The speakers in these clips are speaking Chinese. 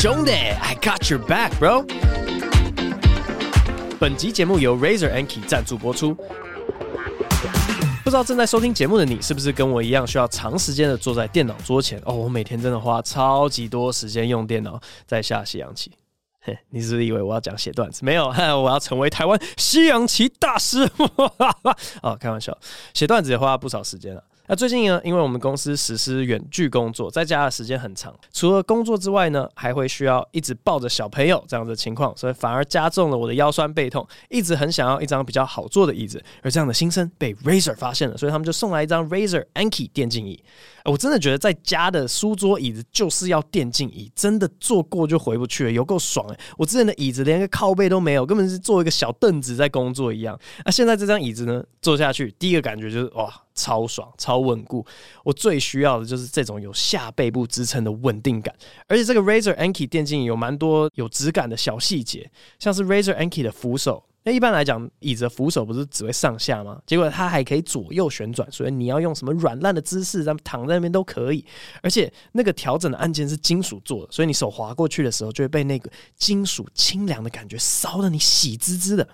兄弟，I got your back, bro。本集节目由 Razer Anki 赞助播出。不知道正在收听节目的你，是不是跟我一样需要长时间的坐在电脑桌前？哦，我每天真的花超级多时间用电脑在下西洋棋。嘿，你是不是以为我要讲写段子？没有，我要成为台湾西洋棋大师。哦，开玩笑，写段子也花了不少时间了。那最近呢，因为我们公司实施远距工作，在家的时间很长，除了工作之外呢，还会需要一直抱着小朋友这样的情况，所以反而加重了我的腰酸背痛，一直很想要一张比较好坐的椅子，而这样的心声被 Razer 发现了，所以他们就送来一张 Razer Anki 电竞椅。我真的觉得在家的书桌椅子就是要电竞椅，真的坐过就回不去了，有够爽，我之前的椅子连个靠背都没有，根本是坐一个小凳子在工作一样。那现在这张椅子呢，坐下去第一个感觉就是哇。超爽，超稳固。我最需要的就是这种有下背部支撑的稳定感。而且这个 Razer Anki 电竞椅有蛮多有质感的小细节，像是 Razer Anki 的扶手。那一般来讲，椅子扶手不是只会上下吗？结果它还可以左右旋转，所以你要用什么软烂的姿势，咱们躺在那边都可以。而且那个调整的按键是金属做的，所以你手滑过去的时候，就会被那个金属清凉的感觉烧得你喜滋滋的。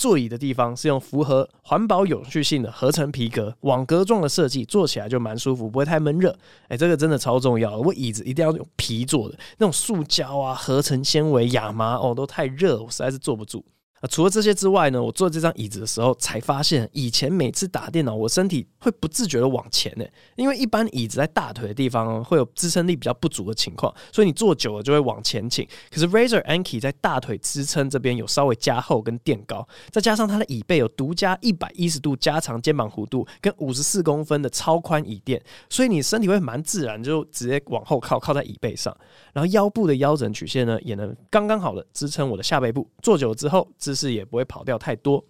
座椅的地方是用符合环保有序性的合成皮革网格状的设计，坐起来就蛮舒服，不会太闷热。哎，这个真的超重要。我椅子一定要用皮做的，那种塑胶啊、合成纤维、亚麻哦，都太热，我实在是坐不住。啊，除了这些之外呢，我坐这张椅子的时候才发现，以前每次打电脑，我身体会不自觉的往前呢，因为一般椅子在大腿的地方会有支撑力比较不足的情况，所以你坐久了就会往前倾。可是 Razer Anki 在大腿支撑这边有稍微加厚跟垫高，再加上它的椅背有独家一百一十度加长肩膀弧度跟五十四公分的超宽椅垫，所以你身体会蛮自然就直接往后靠，靠在椅背上，然后腰部的腰枕曲线呢也能刚刚好的支撑我的下背部，坐久了之后。姿势也不会跑掉太多。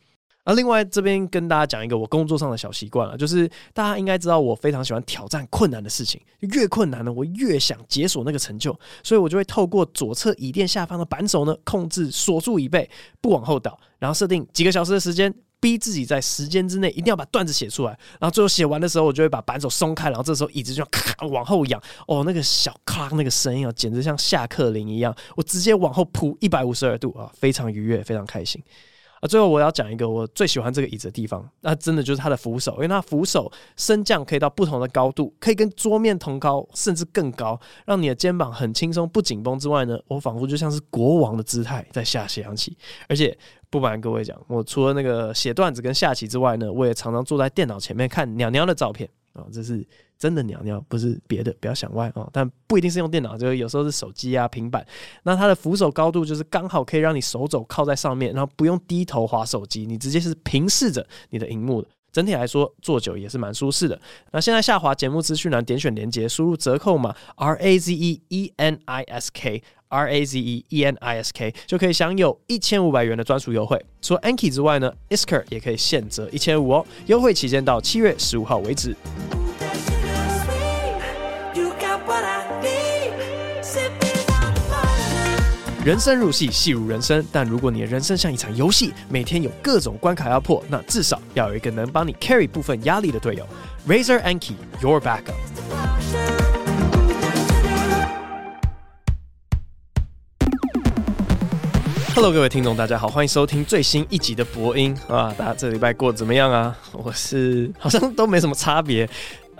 那另外这边跟大家讲一个我工作上的小习惯了，就是大家应该知道我非常喜欢挑战困难的事情，越困难呢，我越想解锁那个成就，所以我就会透过左侧椅垫下方的扳手呢，控制锁住椅背不往后倒，然后设定几个小时的时间，逼自己在时间之内一定要把段子写出来，然后最后写完的时候，我就会把扳手松开，然后这时候椅子就咔往后仰，哦，那个小咔那个声音啊，简直像下课铃一样，我直接往后扑一百五十二度啊，非常愉悦，非常开心。啊，最后我要讲一个我最喜欢这个椅子的地方，那真的就是它的扶手，因为它扶手升降可以到不同的高度，可以跟桌面同高，甚至更高，让你的肩膀很轻松不紧绷之外呢，我仿佛就像是国王的姿态在下西洋棋。而且不瞒各位讲，我除了那个写段子跟下棋之外呢，我也常常坐在电脑前面看鸟鸟的照片啊，这是。真的鸟尿不是别的，不要想歪哦。但不一定是用电脑，就是有时候是手机啊、平板。那它的扶手高度就是刚好可以让你手肘靠在上面，然后不用低头滑手机，你直接是平视着你的荧幕的。整体来说，坐久也是蛮舒适的。那现在下滑节目资讯栏，点选连接，输入折扣码 R A Z E E N I S K R A Z E E N I S K 就可以享有一千五百元的专属优惠。除了 Anki 之外呢，Isker 也可以现折一千五哦。优惠期间到七月十五号为止。人生如戏，戏如人生。但如果你的人生像一场游戏，每天有各种关卡要破，那至少要有一个能帮你 carry 部分压力的队友。Razer Anki，Your Backup。Hello，各位听众，大家好，欢迎收听最新一集的播音啊！大家这礼拜过得怎么样啊？我是好像都没什么差别。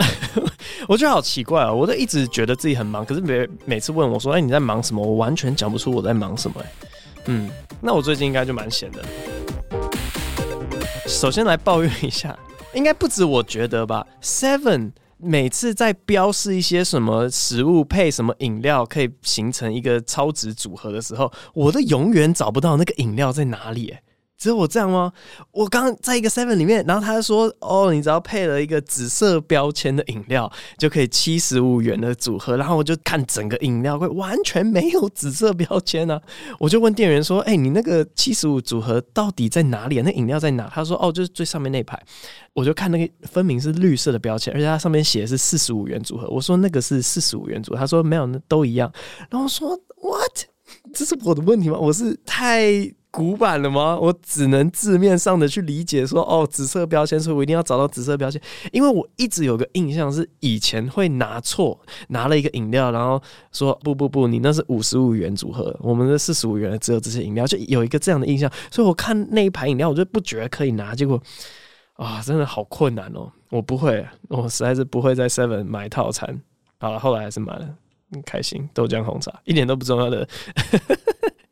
我觉得好奇怪啊、我都一直觉得自己很忙，可是每每次问我说：“哎、你在忙什么？”我完全讲不出我在忙什么、嗯，那我最近应该就蛮闲的。首先来抱怨一下，应该不止我觉得吧？Seven 每次在标示一些什么食物配什么饮料可以形成一个超值组合的时候，我都永远找不到那个饮料在哪里、只有我这样吗？我刚在一个 Seven 里面，然后他说：“哦，你只要配了一个紫色标签的饮料，就可以七十五元的组合。”然后我就看整个饮料柜，完全没有紫色标签啊！我就问店员说：“哎、你那个七十五组合到底在哪里？那饮料在哪？”他说：“哦，就是最上面那排。”我就看那个分明是绿色的标签，而且它上面写的是四十五元组合。我说：“那个是四十五元组合。”他说：“没有，那都一样。”然后我说：“What？” 这是我的问题吗？我是太古板了吗？我只能字面上的去理解说，哦，紫色标签，所以我一定要找到紫色标签。因为我一直有个印象是，以前会拿错，拿了一个饮料，然后说不不不，你那是五十五元组合，我们的四十五元只有这些饮料，就有一个这样的印象。所以我看那一排饮料，我就不觉得可以拿，结果啊，真的好困难哦，我不会，我实在是不会在 Seven 买套餐。好了，后来还是买了，很开心，豆浆红茶，一点都不重要的。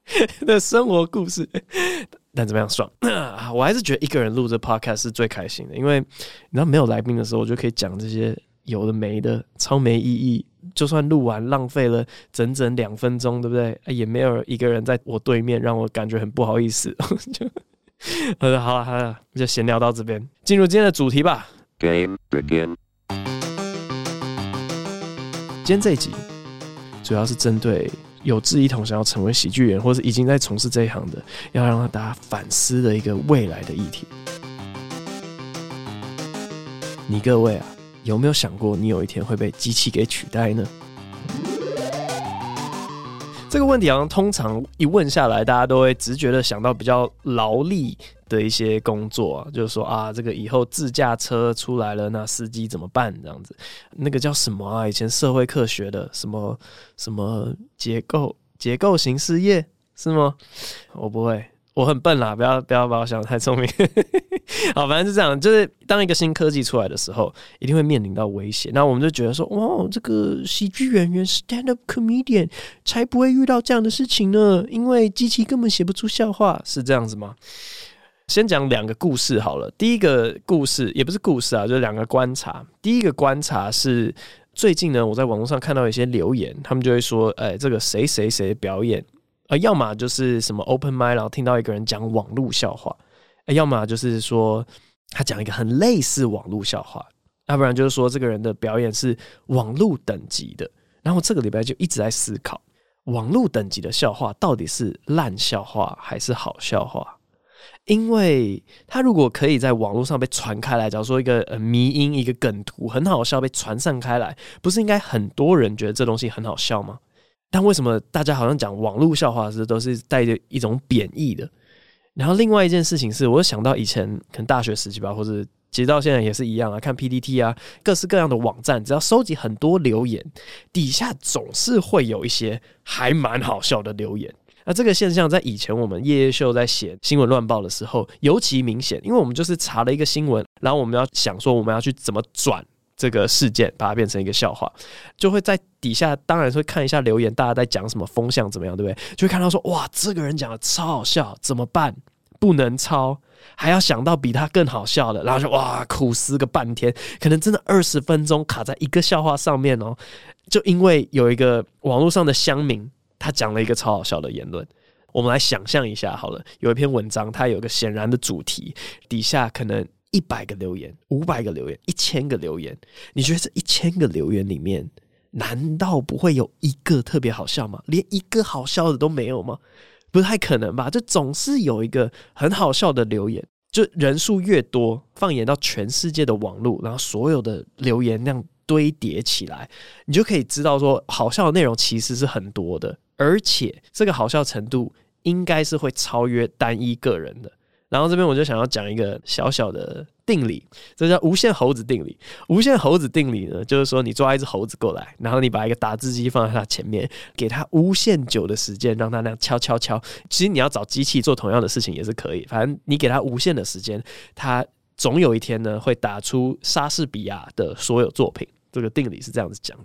的生活故事，但怎么样爽啊？我还是觉得一个人录这 podcast 是最开心的，因为你知道没有来宾的时候，我就可以讲这些有的没的，超没意义。就算录完浪费了整整两分钟，对不对？也没有一个人在我对面，让我感觉很不好意思。就呃，好了好了，就闲聊到这边，进入今天的主题吧。Game begin。今天这一集主要是针对。有志一同想要成为喜剧人，或是已经在从事这一行的，要让大家反思的一个未来的议题。你各位啊，有没有想过你有一天会被机器给取代呢？这个问题好像通常一问下来，大家都会直觉的想到比较劳力的一些工作啊，就是说啊，这个以后自驾车出来了，那司机怎么办？这样子，那个叫什么啊？以前社会课学的什么什么结构结构型事业是吗？我不会。我很笨啦，不要不要把我想得太聪明。好，反正是这样，就是当一个新科技出来的时候，一定会面临到威胁。那我们就觉得说，哇，这个喜剧演员 stand up comedian 才不会遇到这样的事情呢，因为机器根本写不出笑话，是这样子吗？先讲两个故事好了。第一个故事也不是故事啊，就是两个观察。第一个观察是最近呢，我在网络上看到一些留言，他们就会说，哎，这个谁谁谁表演。呃，要么就是什么 open mic，然后听到一个人讲网络笑话，要么就是说他讲一个很类似网络笑话，要不然就是说这个人的表演是网络等级的。然后这个礼拜就一直在思考，网络等级的笑话到底是烂笑话还是好笑话？因为他如果可以在网络上被传开来，假如说一个呃迷因，一个梗图很好笑被传散开来，不是应该很多人觉得这东西很好笑吗？但为什么大家好像讲网络笑话时都是带着一种贬义的？然后另外一件事情是，我想到以前可能大学时期吧，或者其实到现在也是一样啊，看 PTT 啊，各式各样的网站，只要收集很多留言，底下总是会有一些还蛮好笑的留言。那这个现象在以前我们夜夜秀在写新闻乱报的时候尤其明显，因为我们就是查了一个新闻，然后我们要想说我们要去怎么转。这个事件把它变成一个笑话，就会在底下，当然会看一下留言，大家在讲什么风向怎么样，对不对？就会看到说，哇，这个人讲的超好笑，怎么办？不能抄，还要想到比他更好笑的，然后就哇，苦思个半天，可能真的二十分钟卡在一个笑话上面哦。就因为有一个网络上的乡民，他讲了一个超好笑的言论，我们来想象一下好了，有一篇文章，它有个显然的主题，底下可能。一百个留言，五百个留言，一千个留言，你觉得这一千个留言里面，难道不会有一个特别好笑吗？连一个好笑的都没有吗？不太可能吧？就总是有一个很好笑的留言，就人数越多，放眼到全世界的网络，然后所有的留言那样堆叠起来，你就可以知道说，好笑的内容其实是很多的，而且这个好笑程度应该是会超越单一个人的。然后这边我就想要讲一个小小的定理，这叫无限猴子定理。无限猴子定理呢，就是说你抓一只猴子过来，然后你把一个打字机放在它前面，给它无限久的时间，让它那样敲敲敲。其实你要找机器做同样的事情也是可以，反正你给它无限的时间，它总有一天呢会打出莎士比亚的所有作品。这个定理是这样子讲的。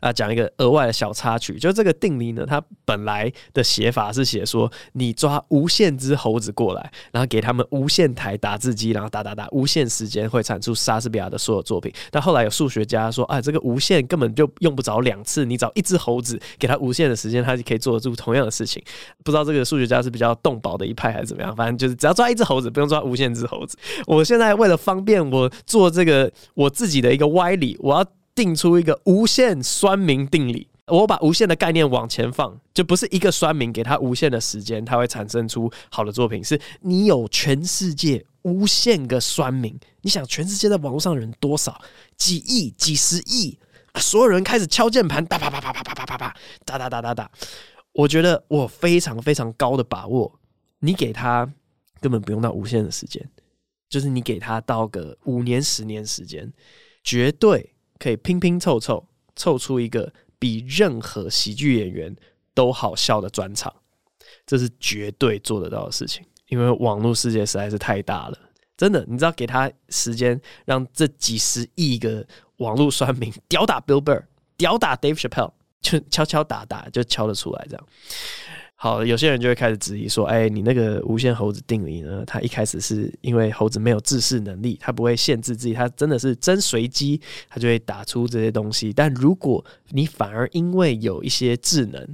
啊，讲一个额外的小插曲，就这个定理呢，它本来的写法是写说，你抓无限只猴子过来，然后给他们无限台打字机，然后打打打，无限时间会产出莎士比亚的所有作品。但后来有数学家说，啊，这个无限根本就用不着两次，你找一只猴子，给他无限的时间，他就可以做得出同样的事情。不知道这个数学家是比较动保的一派还是怎么样，反正就是只要抓一只猴子，不用抓无限只猴子。我现在为了方便我做这个我自己的一个歪理，我要。定出一个无限酸民定理，我把无限的概念往前放，就不是一个酸民给他无限的时间，他会产生出好的作品。是你有全世界无限个酸民，你想全世界在网络上的人多少？几亿、几十亿，所有人开始敲键盘，哒啪啪啪啪啪啪啪啪，哒哒哒哒哒。我觉得我非常非常高的把握，你给他根本不用到无限的时间，就是你给他到个五年、十年时间，绝对可以拼拼凑凑凑出一个比任何喜剧演员都好笑的专场，这是绝对做得到的事情。因为网络世界实在是太大了，真的，你知道给他时间，让这几十亿个网络酸民屌打 Bill Burr，屌打 Dave Chappelle，就敲敲打打就敲得出来这样。好，有些人就会开始质疑说：“哎，你那个无限猴子定理呢？它一开始是因为猴子没有自噬能力，它不会限制自己，它真的是真随机，它就会打出这些东西。但如果你反而因为有一些智能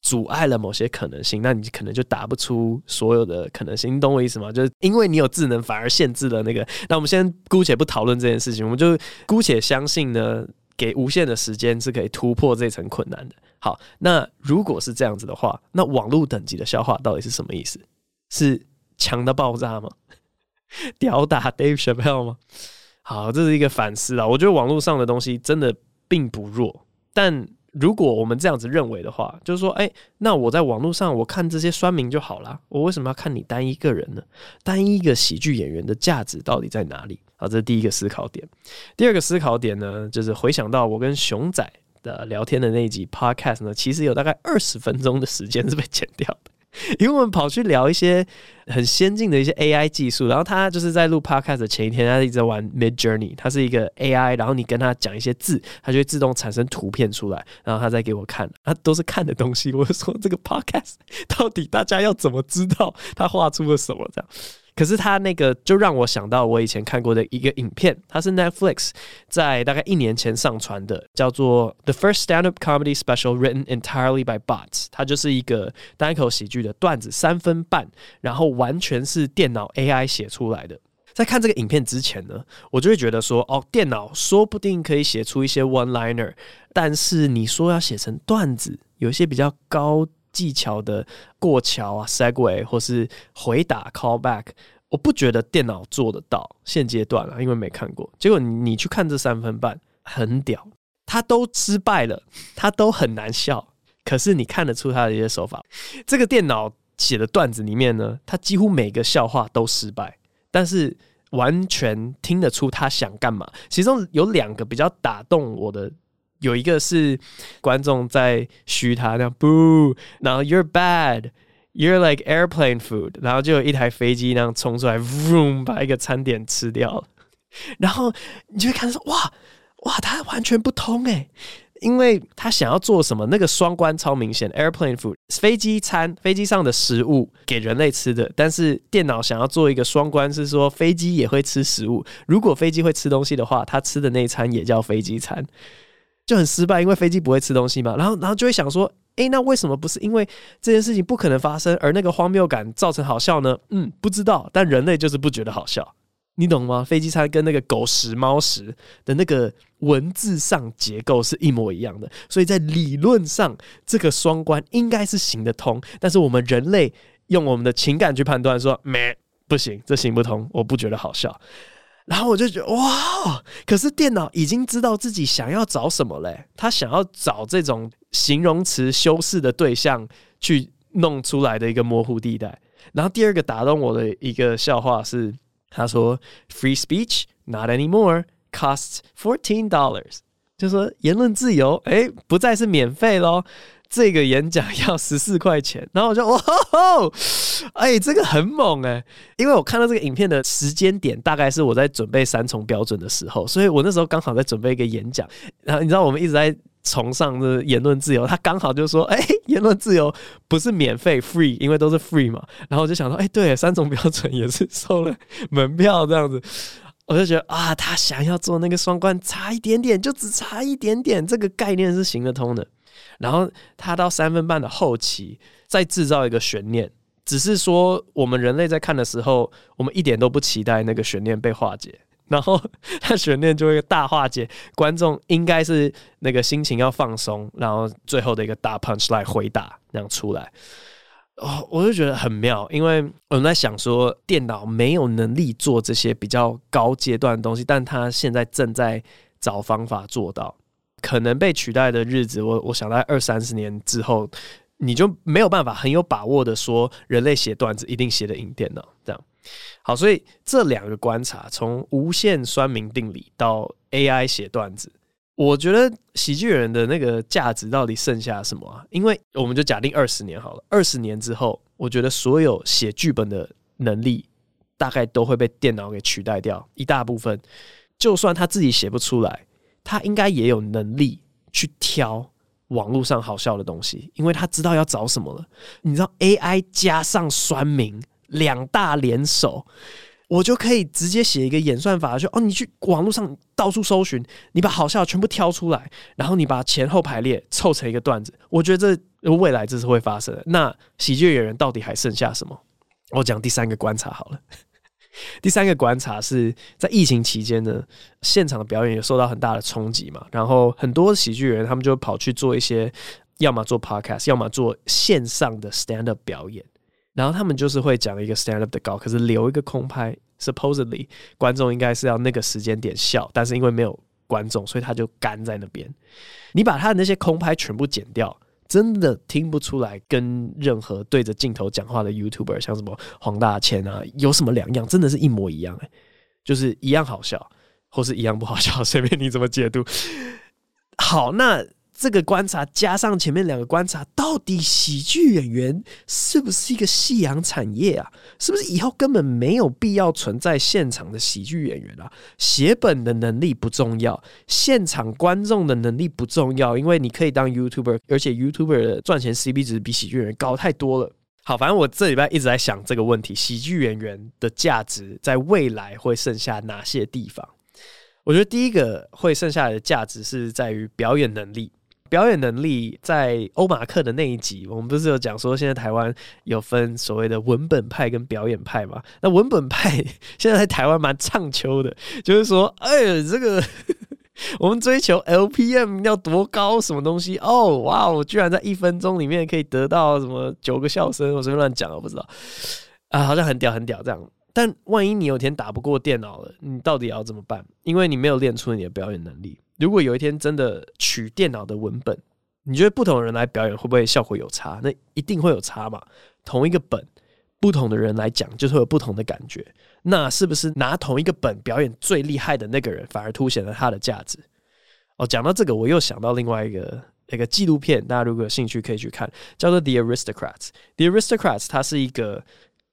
阻碍了某些可能性，那你可能就打不出所有的可能性。你懂我意思吗？就是因为你有智能，反而限制了那个。那我们先姑且不讨论这件事情，我们就姑且相信呢。”给无限的时间是可以突破这层困难的。好，那如果是这样子的话，那网络等级的笑话到底是什么意思？是强的爆炸吗？屌打 Dave Chappelle 吗？好，这是一个反思啊。我觉得网络上的东西真的并不弱，但如果我们这样子认为的话，就是说，哎，那我在网络上我看这些酸民就好了，我为什么要看你单一个人呢？单一一个喜剧演员的价值到底在哪里？好，这是第一个思考点。第二个思考点呢，就是回想到我跟熊仔的聊天的那一集 podcast 呢，其实有大概二十分钟的时间是被剪掉的，因为我们跑去聊一些很先进的一些 AI 技术。然后他就是在录 podcast 的前一天，他一直在玩 Midjourney，它是一个 AI，然后你跟他讲一些字，它就会自动产生图片出来，然后他再给我看，他都是看的东西。我就说这个 podcast 到底大家要怎么知道他画出了什么这样？可是他那个就让我想到我以前看过的一个影片，它是 Netflix 在大概一年前上传的，叫做《The First Stand-Up Comedy Special Written Entirely by Bots》，它就是一个单口喜剧的段子三分半，然后完全是电脑 AI 写出来的。在看这个影片之前呢，我就会觉得说，哦，电脑说不定可以写出一些 one-liner，但是你说要写成段子，有一些比较高。技巧的过桥啊，segue 或是回答 callback，我不觉得电脑做得到。现阶段啊，因为没看过。结果你去看这三分半，很屌，他都失败了，他都很难笑。可是你看得出他的一些手法。这个电脑写的段子里面呢，他几乎每个笑话都失败，但是完全听得出他想干嘛。其中有两个比较打动我的。有一个是观众在嘘他，那样 boo，然后 you're bad，you're like airplane food，然后就有一台飞机那样冲出来，room 把一个餐点吃掉了。然后你就会看说，哇哇，他完全不通诶，因为他想要做什么，那个双关超明显，airplane food，飞机餐，飞机上的食物给人类吃的，但是电脑想要做一个双关，是说飞机也会吃食物，如果飞机会吃东西的话，他吃的那餐也叫飞机餐。就很失败，因为飞机不会吃东西嘛。然后，然后就会想说，诶，那为什么不是因为这件事情不可能发生，而那个荒谬感造成好笑呢？嗯，不知道。但人类就是不觉得好笑，你懂吗？飞机餐跟那个狗食、猫食的那个文字上结构是一模一样的，所以在理论上，这个双关应该是行得通。但是我们人类用我们的情感去判断，说，没，不行，这行不通，我不觉得好笑。然后我就觉得哇，可是电脑已经知道自己想要找什么嘞，他想要找这种形容词修饰的对象去弄出来的一个模糊地带。然后第二个打动我的一个笑话是，他说 “Free speech not anymore costs fourteen dollars”，就说言论自由哎不再是免费喽。这个演讲要十四块钱，然后我就哇吼，哎，这个很猛哎！因为我看到这个影片的时间点，大概是我在准备三重标准的时候，所以我那时候刚好在准备一个演讲。然后你知道我们一直在崇尚的言论自由，他刚好就说，哎，言论自由不是免费 free，因为都是 free 嘛。然后我就想说，哎，对，三重标准也是收了门票这样子，我就觉得啊，他想要做那个双关，差一点点，就只差一点点，这个概念是行得通的。然后他到三分半的后期再制造一个悬念，只是说我们人类在看的时候，我们一点都不期待那个悬念被化解，然后他悬念就会大化解，观众应该是那个心情要放松，然后最后的一个大 punch 来回答那样出来，哦，我就觉得很妙，因为我们在想说电脑没有能力做这些比较高阶段的东西，但他现在正在找方法做到。可能被取代的日子，我我想在二三十年之后，你就没有办法很有把握的说人类写段子一定写得赢电脑。这样好，所以这两个观察，从无限酸民定理到 AI 写段子，我觉得喜剧人的那个价值到底剩下什么啊？因为我们就假定二十年好了，二十年之后，我觉得所有写剧本的能力大概都会被电脑给取代掉一大部分。就算他自己写不出来，他应该也有能力去挑网络上好笑的东西，因为他知道要找什么了。你知道 AI 加上酸民两大联手，我就可以直接写一个演算法，就哦，你去网络上到处搜寻，你把好笑全部挑出来，然后你把前后排列凑成一个段子。我觉得这未来这是会发生。那喜剧演员到底还剩下什么？我讲第三个观察好了。第三个观察是在疫情期间呢，现场的表演也受到很大的冲击嘛，然后很多喜剧人他们就跑去做一些，要么做 podcast，要么做线上的 stand up 表演，然后他们就是会讲一个 stand up 的稿，可是留一个空拍，supposedly 观众应该是要那个时间点笑，但是因为没有观众，所以他就干在那边。你把他的那些空拍全部剪掉。真的听不出来，跟任何对着镜头讲话的 YouTuber，像什么黄大千啊，有什么两样？真的是一模一样哎、就是一样好笑，或是一样不好笑，随便你怎么解读。好，那。这个观察加上前面两个观察，到底喜剧演员是不是一个夕阳产业啊？是不是以后根本没有必要存在现场的喜剧演员啊？写本的能力不重要，现场观众的能力不重要，因为你可以当 YouTuber，而且 YouTuber 的赚钱 CP 值比喜剧演员高太多了。好，反正我这礼拜一直在想这个问题：喜剧演员的价值在未来会剩下哪些地方？我觉得第一个会剩下的价值是在于表演能力。表演能力在欧马克的那一集，我们不是有讲说，现在台湾有分所谓的文本派跟表演派嘛？那文本派现在在台湾蛮唱秋的，就是说，哎，这个 我们追求 LPM 要多高，什么东西？哦，哇，我居然在一分钟里面可以得到什么九个笑声？我随便乱讲，我不知道啊，好像很屌很屌这样。但万一你有天打不过电脑了，你到底要怎么办？因为你没有练出你的表演能力。如果有一天真的取电脑的文本，你觉得不同的人来表演会不会效果有差？那一定会有差嘛。同一个本，不同的人来讲，就是会有不同的感觉。那是不是拿同一个本表演最厉害的那个人，反而凸显了他的价值？哦，讲到这个，我又想到另外一个一个纪录片，大家如果有兴趣可以去看，叫做《The Aristocrats》。《The Aristocrats》它是一个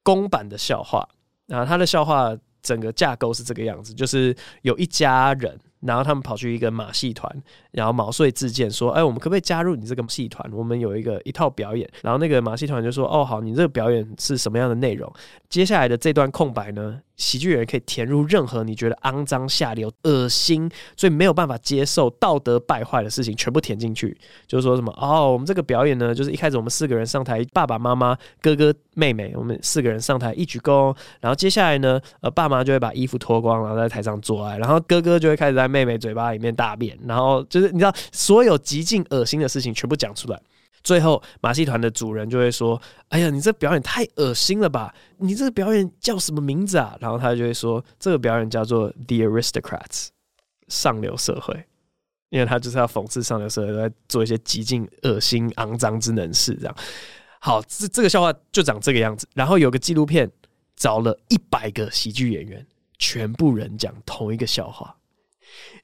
公版的笑话，那它的笑话整个架构是这个样子，就是有一家人。然后他们跑去一个马戏团，然后毛遂自荐说：“哎，我们可不可以加入你这个戏团？我们有一个一套表演。”然后那个马戏团就说：“哦，好，你这个表演是什么样的内容？接下来的这段空白呢？”喜剧演员可以填入任何你觉得肮脏、下流、恶心，所以没有办法接受、道德败坏的事情，全部填进去。就是说什么哦，我们这个表演呢，就是一开始我们四个人上台，爸爸妈妈、哥哥、妹妹，我们四个人上台一鞠躬。然后接下来呢，呃，爸妈就会把衣服脱光，然后在台上做爱。然后哥哥就会开始在妹妹嘴巴里面大便。然后就是你知道，所有极尽恶心的事情全部讲出来。最后，马戏团的主人就会说：“哎呀，你这表演太恶心了吧？你这个表演叫什么名字啊？”然后他就会说：“这个表演叫做 The Aristocrats，上流社会。”因为他就是要讽刺上流社会在做一些极尽恶心、肮脏之能事。这样，好，这这个笑话就长这个样子。然后有个纪录片找了一百个喜剧演员，全部人讲同一个笑话。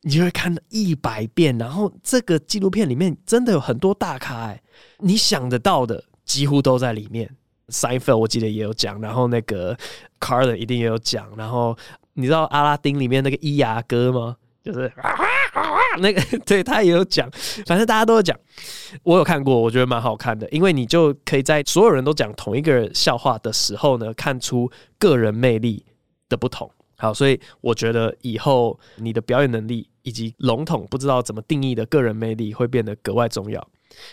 你就会看一百遍，然后这个纪录片里面真的有很多大咖哎，你想得到的几乎都在里面。Seinfeld 我记得也有讲，然后那个 Carlin 一定也有讲，然后你知道阿拉丁里面那个伊牙哥吗？就是啊啊啊那个对他也有讲，反正大家都有讲。我有看过，我觉得蛮好看的，因为你就可以在所有人都讲同一个笑话的时候呢，看出个人魅力的不同。好，所以我觉得以后你的表演能力以及笼统不知道怎么定义的个人魅力会变得格外重要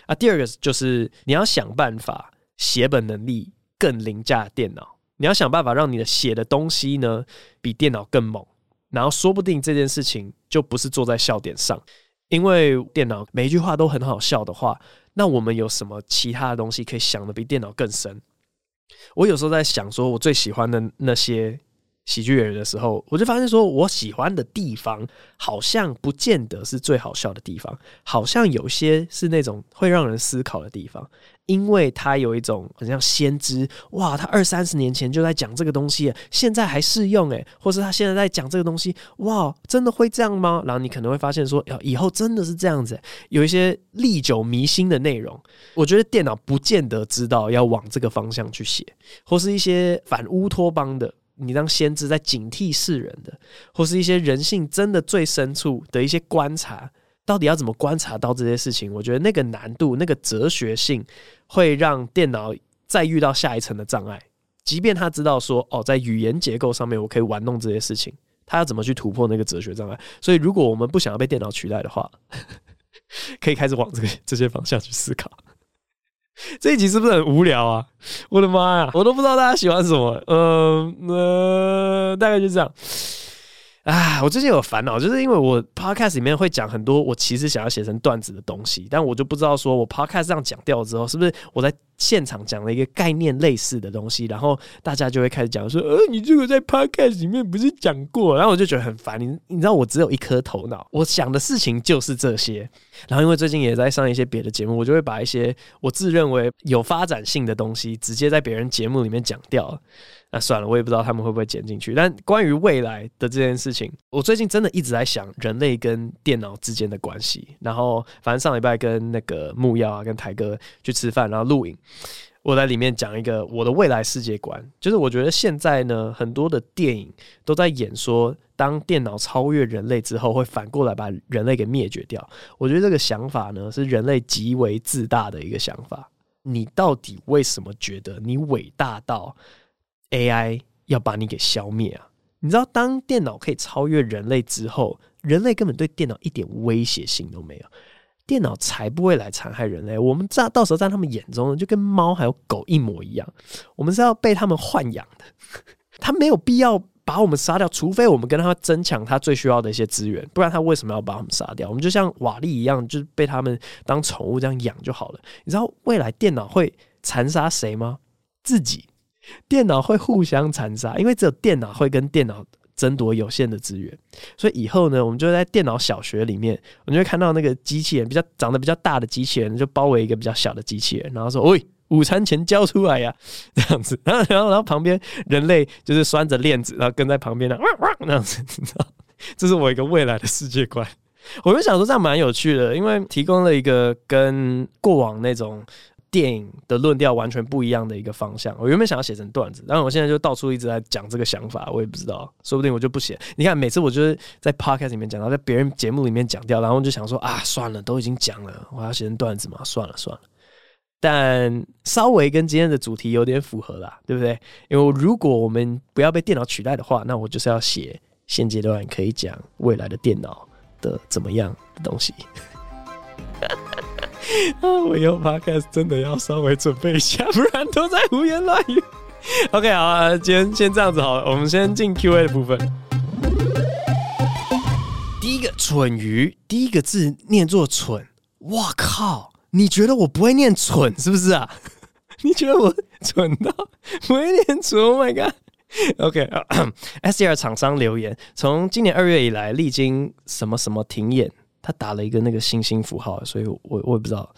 啊。第二个就是你要想办法写本能力更凌驾电脑，你要想办法让你的写的东西呢比电脑更猛，然后说不定这件事情就不是坐在笑点上，因为电脑每一句话都很好笑的话，那我们有什么其他的东西可以想得比电脑更深？我有时候在想，说我最喜欢的那些。喜剧演员的时候，我就发现说，我喜欢的地方好像不见得是最好笑的地方，好像有些是那种会让人思考的地方，因为他有一种很像先知，哇，他二三十年前就在讲这个东西，现在还适用诶，或是他现在在讲这个东西，哇，真的会这样吗？然后你可能会发现说，以后真的是这样子，有一些历久弥新的内容，我觉得电脑不见得知道要往这个方向去写，或是一些反乌托邦的。你当先知在警惕世人的，或是一些人性真的最深处的一些观察，到底要怎么观察到这些事情？我觉得那个难度、那个哲学性，会让电脑再遇到下一层的障碍。即便他知道说，哦，在语言结构上面我可以玩弄这些事情，他要怎么去突破那个哲学障碍？所以，如果我们不想要被电脑取代的话，可以开始往这个这些方向去思考。这一集是不是很无聊啊？我的妈呀，我都不知道大家喜欢什么。嗯、呃，呃，大概就这样。啊，我最近有烦恼，就是因为我 podcast 里面会讲很多我其实想要写成段子的东西，但我就不知道说我 podcast 这样讲掉之后，是不是我在现场讲了一个概念类似的东西，然后大家就会开始讲说，呃，你这个在 podcast 里面不是讲过？然后我就觉得很烦。你你知道我只有一颗头脑，我想的事情就是这些。然后因为最近也在上一些别的节目，我就会把一些我自认为有发展性的东西，直接在别人节目里面讲掉。那算了，我也不知道他们会不会剪进去。但关于未来的这件事情，我最近真的一直在想人类跟电脑之间的关系。然后，反正上礼拜跟那个木曜啊，跟台哥去吃饭，然后录影，我在里面讲一个我的未来世界观，就是我觉得现在呢，很多的电影都在演说，当电脑超越人类之后，会反过来把人类给灭绝掉。我觉得这个想法呢，是人类极为自大的一个想法。你到底为什么觉得你伟大到？AI 要把你给消灭啊！你知道，当电脑可以超越人类之后，人类根本对电脑一点威胁性都没有，电脑才不会来残害人类。我们在到时候在他们眼中，就跟猫还有狗一模一样，我们是要被他们豢养的。他没有必要把我们杀掉，除非我们跟他争抢他最需要的一些资源，不然他为什么要把我们杀掉？我们就像瓦力一样，就是被他们当宠物这样养就好了。你知道未来电脑会残杀谁吗？自己。电脑会互相残杀，因为只有电脑会跟电脑争夺有限的资源，所以以后呢，我们就在电脑小学里面，我们就会看到那个机器人比较长得比较大的机器人，就包围一个比较小的机器人，然后说：“喂，午餐钱交出来呀！” 这样子，然后然后然后旁边人类就是拴着链子，然后跟在旁边的汪汪那 样子，你知道，这是我一个未来的世界观。我就想说这样蛮有趣的，因为提供了一个跟过往那种。电影的论调完全不一样的一个方向。我原本想要写成段子，但是我现在就到处一直在讲这个想法，我也不知道，说不定我就不写。你看，每次我就是在 podcast 里面讲到，在别人节目里面讲掉，然后就想说啊，算了，都已经讲了，我要写成段子嘛，算了算了。但稍微跟今天的主题有点符合啦，对不对？因为如果我们不要被电脑取代的话，那我就是要写现阶段可以讲未来的电脑的怎么样的东西。啊！我以后 podcast 真的要稍微准备一下，不然都在胡言乱语。OK，好啊，今天先这样子好了，我们先进 Q&A 的部分。第一个蠢鱼，第一个字念作蠢。我靠！你觉得我不会念蠢是不是啊？你觉得我蠢到不会念蠢？Oh my god！OK，SDR 厂商留言：从今年二月以来，历经什么什么停演。他打了一个那个星星符号，所以我我也不知道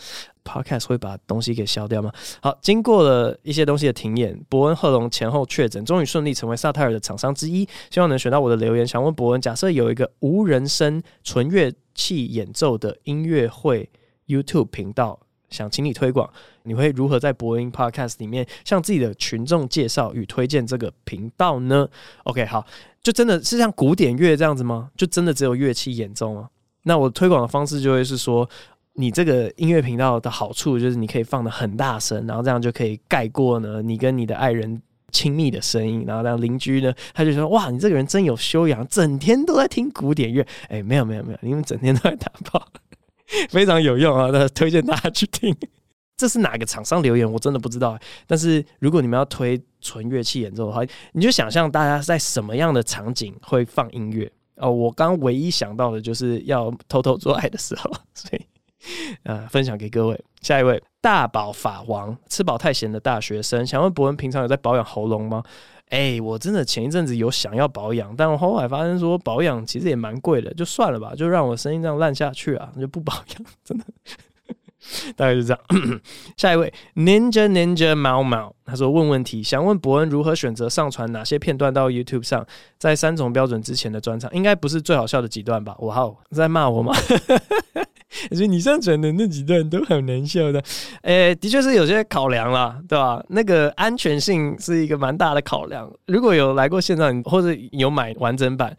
Podcast 会把东西给消掉吗？好，经过了一些东西的停演，伯恩·赫隆前后确诊，终于顺利成为萨泰尔的厂商之一。希望能选到我的留言，想问伯恩：假设有一个无人声纯乐器演奏的音乐会 YouTube 频道，想请你推广，你会如何在伯恩 Podcast 里面向自己的群众介绍与推荐这个频道呢？OK，好，就真的是像古典乐这样子吗？就真的只有乐器演奏吗？那我推广的方式就会是说，你这个音乐频道的好处就是你可以放的很大声，然后这样就可以盖过呢你跟你的爱人亲密的声音，然后让邻居呢他就说哇，你这个人真有修养，整天都在听古典乐。哎，没有没有没有，你们整天都在打炮，非常有用啊！那推荐大家去听。这是哪个厂商留言？我真的不知道。但是如果你们要推纯乐器演奏的话，你就想象大家在什么样的场景会放音乐。哦，我刚唯一想到的就是要偷偷做爱的时候，所以呃，分享给各位。下一位大宝法王，吃饱太闲的大学生，想问博文平常有在保养喉咙吗？哎、我真的前一阵子有想要保养，但我后来发现说保养其实也蛮贵的，就算了吧，就让我声音这样烂下去啊，就不保养，真的。大概就这样。下一位，Ninja Ninja 猫猫，他说问问题，想问伯恩如何选择上传哪些片段到 YouTube 上，在三重标准之前的专场，应该不是最好笑的几段吧？哇哦，在骂我吗？所以你上传的那几段都很难笑的。诶、的确是有些考量啦，对吧？那个安全性是一个蛮大的考量。如果有来过现场或者有买完整版。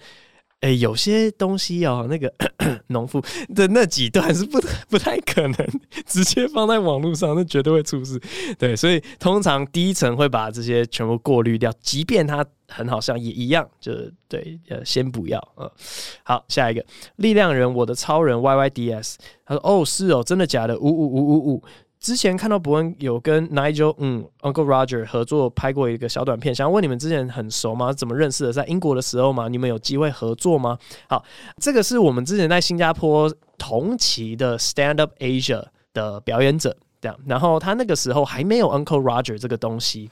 哎、有些东西哦，那个 农夫的那几段是不不太可能直接放在网络上，那绝对会出事。对，所以通常第一层会把这些全部过滤掉，即便它很好笑也一样，就对，呃，先不要。嗯，好，下一个力量人，我的超人 Y Y D S，他说：“哦，是哦，真的假的？五五五五五。”之前看到伯恩有跟 Nigel 嗯 Uncle Roger 合作拍过一个小短片，想要问你们之前很熟吗？怎么认识的？在英国的时候吗？你们有机会合作吗？好，这个是我们之前在新加坡同期的 Stand Up Asia 的表演者，这样，然后他那个时候还没有 Uncle Roger 这个东西。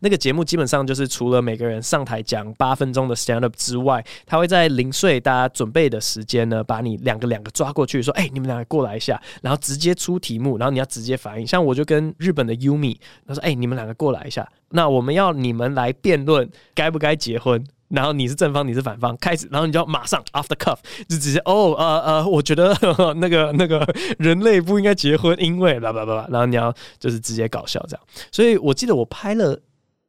那个节目基本上就是除了每个人上台讲八分钟的 stand up 之外，他会在零碎大家准备的时间呢，把你两个两个抓过去，说：“哎、你们两个过来一下。”然后直接出题目，然后你要直接反应。像我就跟日本的 Yumi，他说：“哎、你们两个过来一下。”那我们要你们来辩论该不该结婚。然后你是正方，你是反方，开始，然后你就要马上 off the cuff，就直接哦，呃呃，我觉得呵 呵那个那个人类不应该结婚，因为叭叭叭叭，然后你要就是直接搞笑这样。所以我记得我拍了。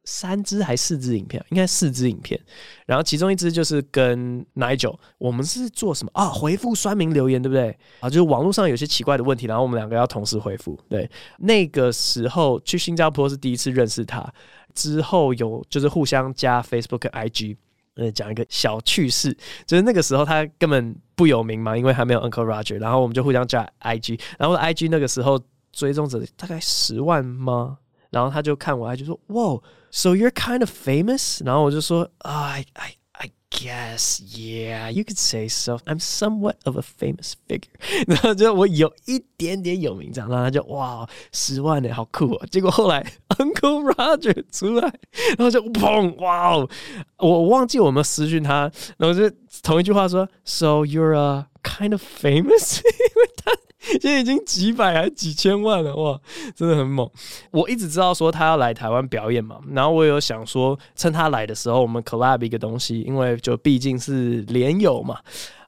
三支还四支影片，应该四支影片。然后其中一支就是跟 Nigel，我们是做什么啊？回复酸民留言，对不对？啊，就是网络上有些奇怪的问题，然后我们两个要同时回复。对，那个时候去新加坡是第一次认识他，之后有就是互相加 Facebook、IG。呃，讲一个小趣事，就是那个时候他根本不有名嘛，因为还没有 Uncle Roger，然后我们就互相加 IG，然后 IG 那个时候追踪者大概十万吗？然后他就看我，他就说：“哇 ，So you're kind of famous？” 然后我就说：“I, I, I guess, yeah, you could say so. I'm somewhat of a famous figure。”然后就我有一点点有名，这样，然后他就哇，十万呢，好酷哦！结果后来 Uncle Roger 出来，然后就砰，哇哦，我忘记我们私讯他，然后就同一句话说：“So you're a kind of famous？” 因为他。 现在已经几百还几千万了哇，真的很猛！我一直知道说他要来台湾表演嘛，然后我有想说趁他来的时候，我们 collab 一个东西，因为就毕竟是连友嘛。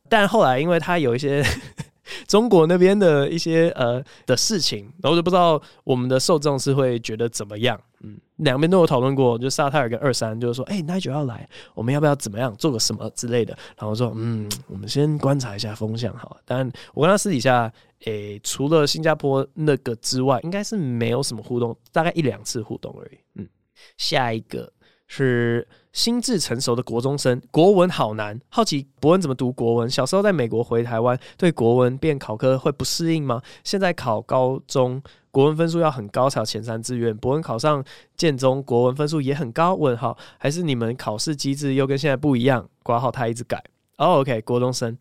但后来因为他有一些 中国那边的一些呃的事情，然后就不知道我们的受众是会觉得怎么样。嗯，两边都有讨论过，就萨泰尔跟二三就是说，哎、欸，Nigel 要来，我们要不要怎么样做个什么之类的？然后说，嗯，我们先观察一下风向好。但我跟他私底下。诶、除了新加坡那个之外，应该是没有什么互动，大概一两次互动而已。嗯，下一个是心智成熟的国中生，国文好难，好奇伯恩怎么读国文？小时候在美国回台湾，对国文变考科会不适应吗？现在考高中，国文分数要很高才有前三志愿，博文考上建中，国文分数也很高，问号，还是你们考试机制又跟现在不一样？挂号他一直改。哦，OK，国中生，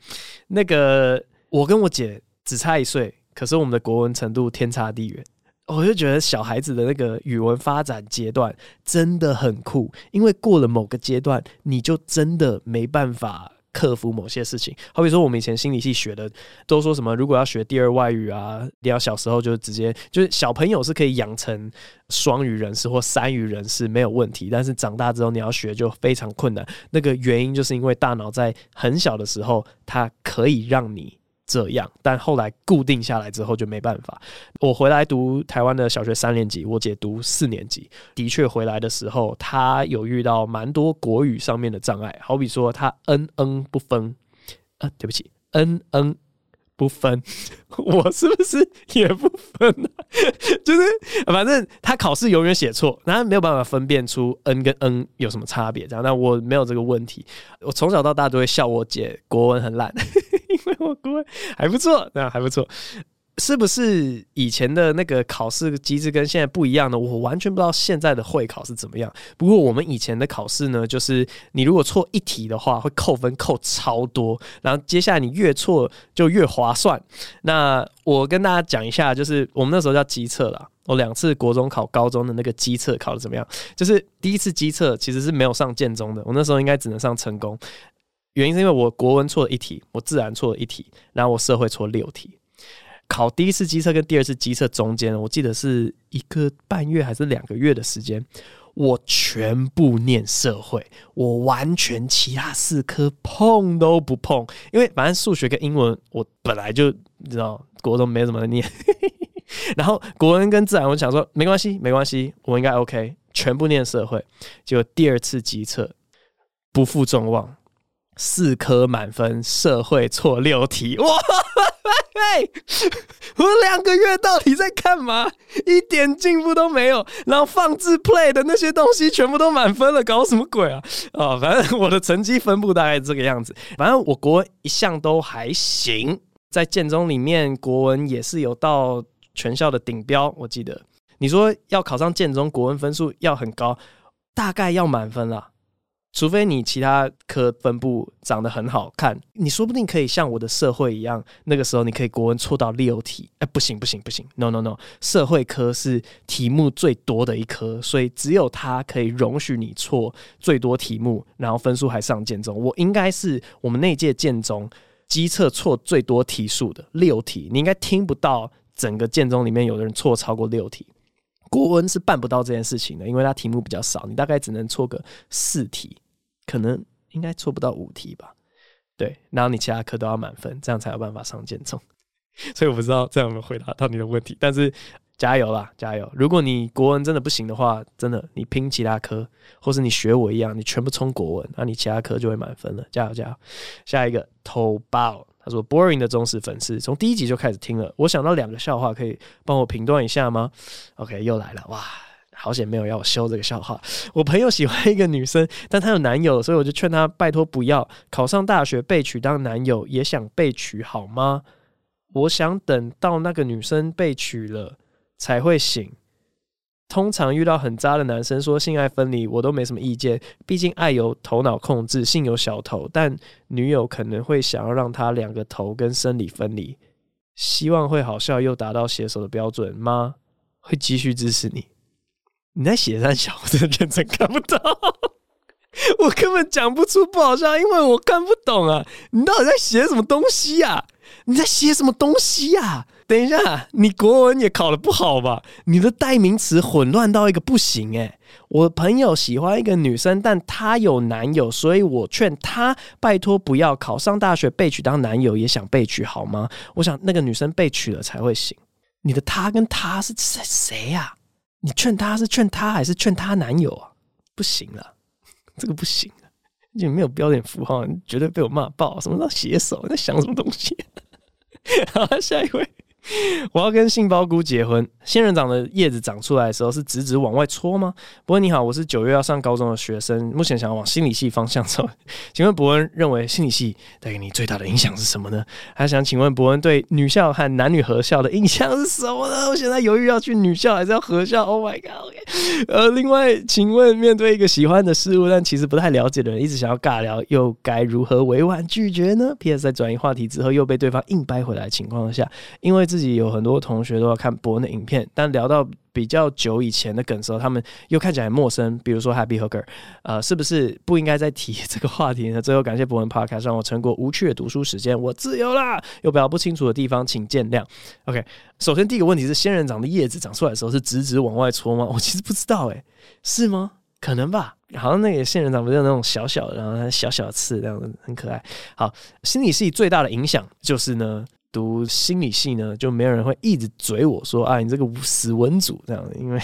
那个我跟我姐。只差一岁，可是我们的国文程度天差地远。我就觉得小孩子的那个语文发展阶段真的很酷，因为过了某个阶段，你就真的没办法克服某些事情。好比说，我们以前心理系学的，都说什么，如果要学第二外语啊，你要小时候就直接就是小朋友是可以养成双语人士或三语人士没有问题，但是长大之后你要学就非常困难。那个原因就是因为大脑在很小的时候，它可以让你。这样，但后来固定下来之后就没办法。我回来读台湾的小学三年级，我姐读四年级。的确，回来的时候，她有遇到蛮多国语上面的障碍，好比说她嗯嗯不分，啊，对不起，嗯嗯不分，我是不是也不分呢？就是反正他考试永远写错，然后没有办法分辨出 n 跟 n 有什么差别。这样，那我没有这个问题。我从小到大都会笑我姐国文很烂。因为我国文还不错，那还不错，是不是以前的那个考试机制跟现在不一样呢？我完全不知道现在的会考是怎么样。不过我们以前的考试呢，就是你如果错一题的话，会扣分扣超多，然后接下来你越错就越划算。那我跟大家讲一下，就是我们那时候叫机测啦。我两次国中考高中的那个机测考的怎么样？就是第一次机测其实是没有上建中的，我那时候应该只能上成功。原因是因为我国文错了一题，我自然错了一题，然后我社会错六题。考第一次基测跟第二次基测中间，我记得是一个半月还是两个月的时间，我全部念社会，我完全其他四科碰都不碰，因为反正数学跟英文我本来就你知道国中没怎么念。然后国文跟自然，我想说没关系，没关系，我应该 OK，全部念社会。结果第二次基测不负众望，四科满分，社会错六题。哇，我两个月到底在干嘛？一点进步都没有。然后放置 play 的那些东西全部都满分了，搞什么鬼啊？哦，反正我的成绩分布大概这个样子。反正我国一向都还行，在建中里面国文也是有到。全校的顶标，我记得你说要考上建中，国文分数要很高，大概要满分了。除非你其他科分布长得很好看，你说不定可以像我的社会一样，那个时候你可以国文错到六题。哎，不行不行不行，no no no，社会科是题目最多的一科，所以只有它可以容许你错最多题目，然后分数还上建中。我应该是我们那届建中基测错最多题数的六题，你应该听不到。整个建中里面有的人错超过六题，国文是办不到这件事情的，因为它题目比较少，你大概只能错个四题，可能应该错不到五题吧。对，然后你其他科都要满分，这样才有办法上建中。所以我不知道这样有没有回答到你的问题，但是加油啦，加油！如果你国文真的不行的话，真的你拼其他科，或是你学我一样，你全部冲国文，那你其他科就会满分了。加油加油！下一个偷爆。他说：“Boring 的忠实粉丝，从第一集就开始听了。我想到两个笑话，可以帮我评断一下吗？”OK，又来了，哇，好险没有要我修这个笑话。我朋友喜欢一个女生，但她有男友，所以我就劝她拜托不要考上大学被娶当男友，也想被娶好吗？我想等到那个女生被娶了才会醒。通常遇到很渣的男生说性爱分离，我都没什么意见。毕竟爱由头脑控制，性有小头。但女友可能会想要让他两个头跟生理分离，希望会好笑又达到携手的标准吗？会继续支持你。你在写三小，我真的认真看不到，我根本讲不出不好笑，因为我看不懂啊。你到底在写什么东西呀？你在写什么东西呀？等一下，你国文也考得不好吧？你的代名词混乱到一个不行诶。我朋友喜欢一个女生，但她有男友，所以我劝她拜托不要考上大学被娶当男友，也想被娶好吗？我想那个女生被娶了才会行。你的她跟她是谁谁呀？你劝他是劝他还是劝他男友啊？不行了，这个不行了，你没有标点符号，你绝对被我骂爆。什么叫写手？在想什么东西？好，下一位。我要跟杏鲍菇结婚。仙人掌的叶子长出来的时候是直直往外戳吗？伯恩你好，我是九月要上高中的学生，目前想要往心理系方向走。请问伯恩认为心理系带给你最大的影响是什么呢？还想请问伯恩对女校和男女合校的印象是什么呢？我现在犹豫要去女校还是要合校。Oh my god！OK，呃，另外请问面对一个喜欢的事物但其实不太了解的人，一直想要尬聊，又该如何委婉拒绝呢？PS 在转移话题之后又被对方硬掰回来的情况下，因为自己有很多同学都要看伯恩的影片。但聊到比较久以前的梗的时候，他们又看起来很陌生。比如说 Happy Hooker，呃，是不是不应该再提这个话题呢？最后感谢博文 Podcast 让我撑过无趣的读书时间，我自由啦。有表达不清楚的地方，请见谅。OK，首先第一个问题是，仙人掌的叶子长出来的时候是直直往外戳吗？我其实不知道、欸，诶，是吗？可能吧。好像那个仙人掌不是那种小小的，然后它小小的刺，这样子很可爱。好，心理系最大的影响就是呢。读心理系呢，就没有人会一直嘴我说啊，你这个死文组这样的，因为。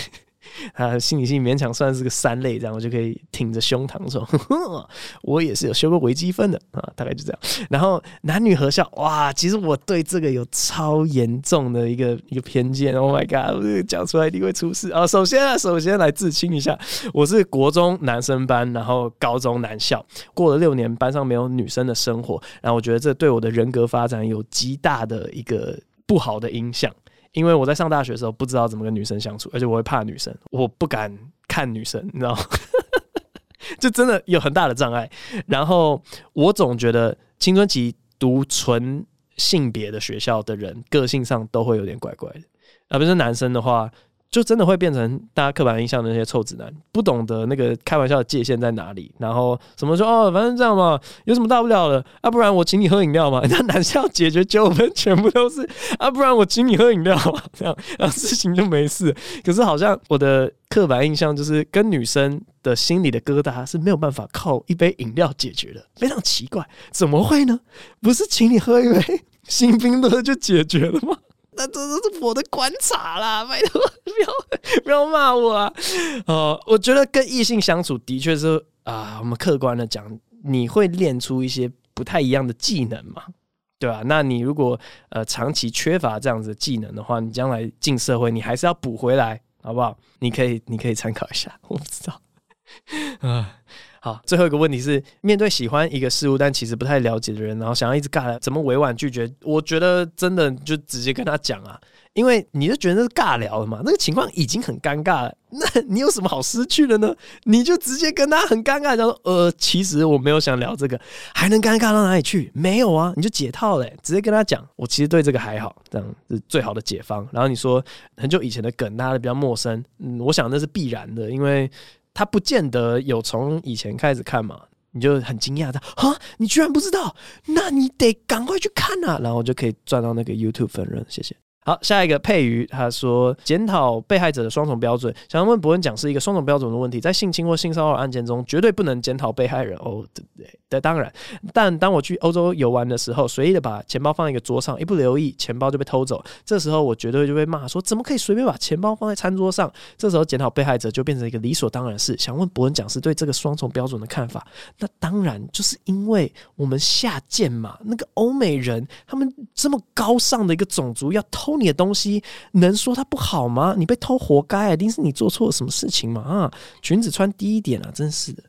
啊，心理性勉强算是个三类，这样我就可以挺着胸膛说 呵呵，我也是有修过微积分的啊，大概就这样。然后男女合校，哇，其实我对这个有超严重的一个一个偏见。Oh my god，讲出来一定会出事啊！首先啊，首先来自清一下，我是国中男生班，然后高中男校，过了六年班上没有女生的生活，然后我觉得这对我的人格发展有极大的一个不好的影响。因为我在上大学的时候不知道怎么跟女生相处，而且我会怕女生，我不敢看女生，你知道？就真的有很大的障碍。然后我总觉得青春期读纯性别的学校的人，个性上都会有点怪怪的。而不是男生的话，就真的会变成大家刻板印象的那些臭直男，不懂得那个开玩笑的界限在哪里，然后什么说哦，反正这样嘛，有什么大不了的啊？不然我请你喝饮料嘛？那男生要解决纠纷，全部都是啊，不然我请你喝饮料嘛？这样，然后事情就没事。可是好像我的刻板印象就是跟女生的心里的疙瘩是没有办法靠一杯饮料解决的，非常奇怪，怎么会呢？不是请你喝一杯星冰乐就解决了吗？那这都是我的观察啦，拜托不要不要骂我啊！哦，我觉得跟异性相处的确是啊，我们客观的讲，你会练出一些不太一样的技能嘛，对吧？那你如果呃长期缺乏这样子的技能的话，你将来进社会，你还是要补回来，好不好？你可以你可以参考一下，我不知道啊。好，最后一个问题是，面对喜欢一个事物但其实不太了解的人，然后想要一直尬聊，怎么委婉拒绝？我觉得真的就直接跟他讲啊，因为你就觉得是尬聊了嘛，那个情况已经很尴尬了，那你有什么好失去的呢？你就直接跟他很尴尬，讲说呃，其实我没有想聊这个，还能尴尬到哪里去？没有啊，你就解套嘞，直接跟他讲，我其实对这个还好，这样是最好的解方。然后你说很久以前的梗，大家比较陌生，嗯，我想那是必然的，因为。他不见得有从以前开始看嘛，你就很惊讶的啊，你居然不知道，那你得赶快去看啊，然后就可以赚到那个 YouTube 分润，谢谢。好，下一个佩瑜他说检讨被害者的双重标准，想要问博文讲是一个双重标准的问题，在性侵或性骚扰案件中，绝对不能检讨被害人哦，对不对？对，当然，但当我去欧洲游玩的时候，随意的把钱包放在一个桌上，一不留意，钱包就被偷走，这时候我绝对就被骂说，怎么可以随便把钱包放在餐桌上？这时候检讨被害者就变成一个理所当然的事。想问博恩讲师对这个双重标准的看法？那当然就是因为我们下贱嘛，那个欧美人他们这么高尚的一个种族要偷。你的东西，能说他不好吗？你被偷活该，一定是你做错了什么事情嘛？啊，裙子穿低一点啊，真是的。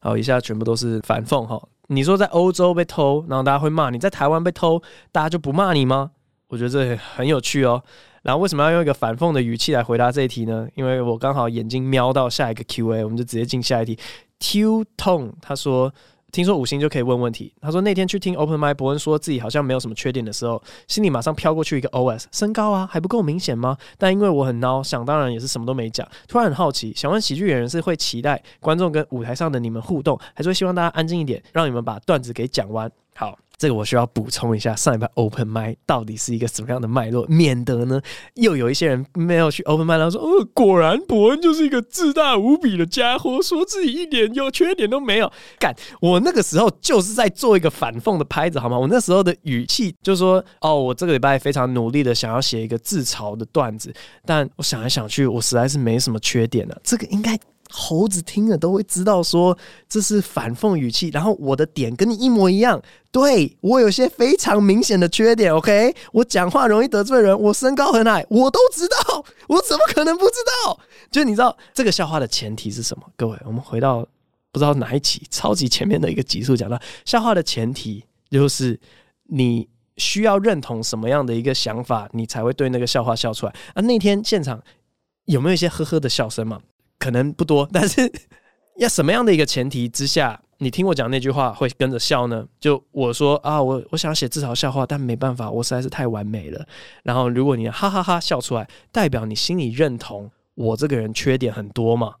好，一下全部都是反讽哈。你说在欧洲被偷，然后大家会骂你；在台湾被偷，大家就不骂你吗？我觉得这很有趣哦。然后为什么要用一个反讽的语气来回答这一题呢？因为我刚好眼睛瞄到下一个 Q&A，我们就直接进下一题。Q Tone 他说。听说五星就可以问问题。他说那天去听 Open Mic，博恩说自己好像没有什么缺点的时候，心里马上飘过去一个 OS：身高啊还不够明显吗？但因为我很孬，想当然也是什么都没讲。突然很好奇，想问喜剧演员是会期待观众跟舞台上的你们互动，还是会希望大家安静一点，让你们把段子给讲完？好。这个我需要补充一下，上一排 Open Mic 到底是一个什么样的脉络，免得呢又有一些人没有去 Open Mic，然后说，哦，果然伯恩就是一个自大无比的家伙，说自己一点优缺点都没有。干，我那个时候就是在做一个反讽的拍子，好吗？我那时候的语气就是说，哦，我这个礼拜非常努力的想要写一个自嘲的段子，但我想来想去，我实在是没什么缺点了。这个应该。猴子听了都会知道，说这是反讽语气，然后我的点跟你一模一样。对，我有些非常明显的缺点，OK？我讲话容易得罪人，我身高很矮，我都知道，我怎么可能不知道？就你知道这个笑话的前提是什么？各位，我们回到不知道哪一期超级前面的一个集数，讲到笑话的前提就是你需要认同什么样的一个想法，你才会对那个笑话笑出来。啊，那天现场有没有一些呵呵的笑声嘛？可能不多，但是 要什么样的一个前提之下，你听我讲那句话会跟着笑呢？就我说啊，我我想写自嘲笑话，但没办法，我实在是太完美了。然后如果你哈哈哈哈笑出来，代表你心里认同我这个人缺点很多嘛。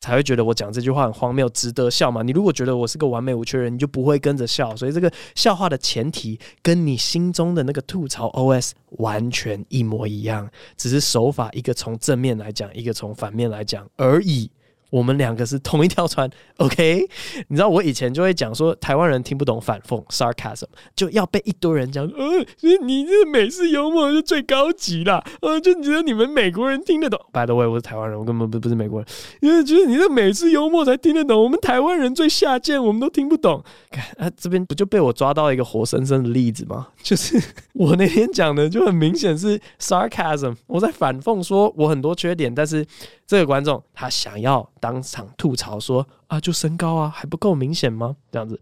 才会觉得我讲这句话很荒谬，值得笑嘛？你如果觉得我是个完美无缺人，你就不会跟着笑。所以这个笑话的前提跟你心中的那个吐槽 OS 完全一模一样，只是手法一个从正面来讲，一个从反面来讲而已。我们两个是同一条船，OK？你知道我以前就会讲说，台湾人听不懂反讽 （sarcasm），就要被一堆人讲，呃，你这美式幽默是最高级啦，呃，就觉得你们美国人听得懂。By the way，我是台湾人，我根本不不是美国人，因为觉得你这美式幽默才听得懂，我们台湾人最下贱，我们都听不懂。看啊，这边不就被我抓到一个活生生的例子吗？就是 我那天讲的就很明显是 sarcasm，我在反讽说我很多缺点，但是。这个观众他想要当场吐槽说啊，就身高啊还不够明显吗？这样子，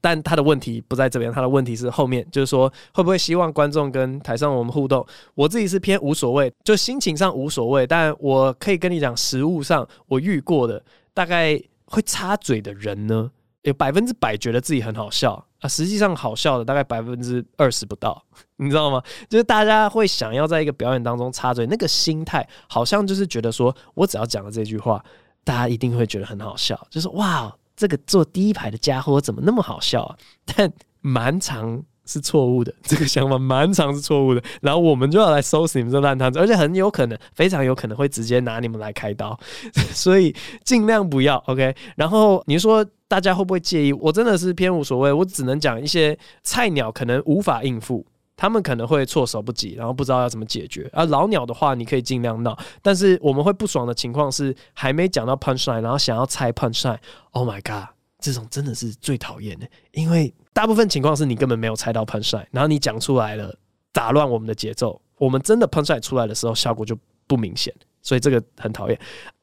但他的问题不在这边，他的问题是后面，就是说会不会希望观众跟台上我们互动？我自己是偏无所谓，就心情上无所谓，但我可以跟你讲，实物上我遇过的大概会插嘴的人呢，有百分之百觉得自己很好笑啊，实际上好笑的大概百分之二十不到，你知道吗？就是大家会想要在一个表演当中插嘴，那个心态好像就是觉得说，我只要讲了这句话，大家一定会觉得很好笑，就是哇，这个坐第一排的家伙怎么那么好笑啊？但蛮长是错误的，这个想法蛮常是错误的，然后我们就要来收拾你们这烂摊子，而且很有可能，非常有可能会直接拿你们来开刀，所以尽量不要 OK。然后你说。大家会不会介意？我真的是偏无所谓，我只能讲一些菜鸟可能无法应付，他们可能会措手不及，然后不知道要怎么解决。而老鸟的话，你可以尽量闹。但是我们会不爽的情况是，还没讲到 punchline，然后想要猜 punchline。Oh my god，这种真的是最讨厌的，因为大部分情况是你根本没有猜到 punchline，然后你讲出来了，打乱我们的节奏。我们真的 punchline 出来的时候，效果就不明显，所以这个很讨厌。